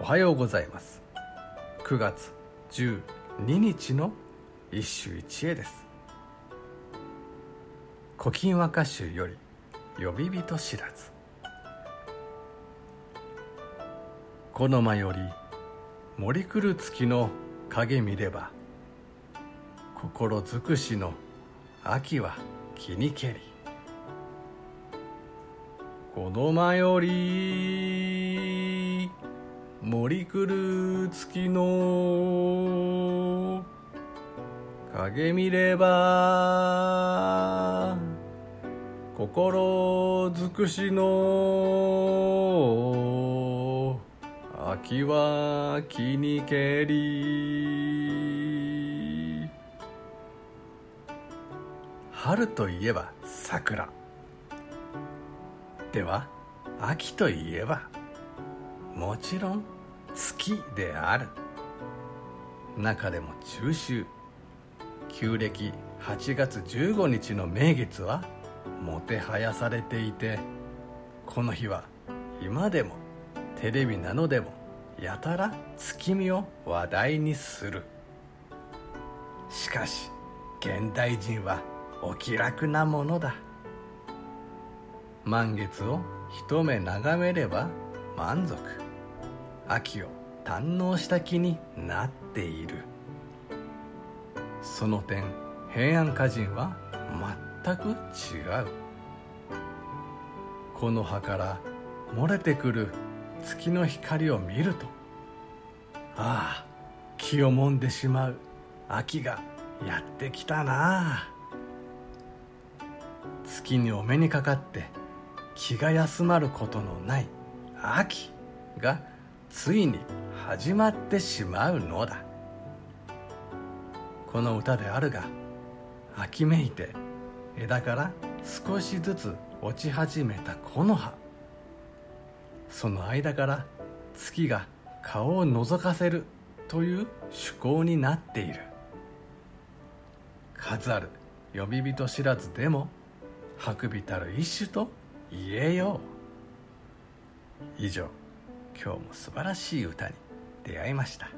おはようございます。9月12日の一首一会です「古今和歌集」より「呼び人知らず」「この間より森来る月の影見れば心尽くしの秋は気にけり」この間より森来る月の影見れば心尽くしの秋は気にけり。春といえば桜。では秋といえば。もちろん月である。中でも中秋旧暦8月15日の名月はもてはやされていてこの日は今でもテレビなどでもやたら月見を話題にする。しかし現代人はお気楽なものだ。満月を一目眺めれば満足。秋を堪能した気になっている。その点平安歌人は全く違う。この葉から漏れてくる月の光を見るとああ気をもんでしまう秋がやってきたな。月にお目にかかって気が休まることのない秋がついに始まってしまうのだ。この歌であるが秋めいて枝から少しずつ落ち始めた木の葉。その間から月が顔を覗かせるという趣向になっている。数ある呼び人知らずでもくびたる一種と言えよう。以上。今日も素晴らしい歌に出会いました。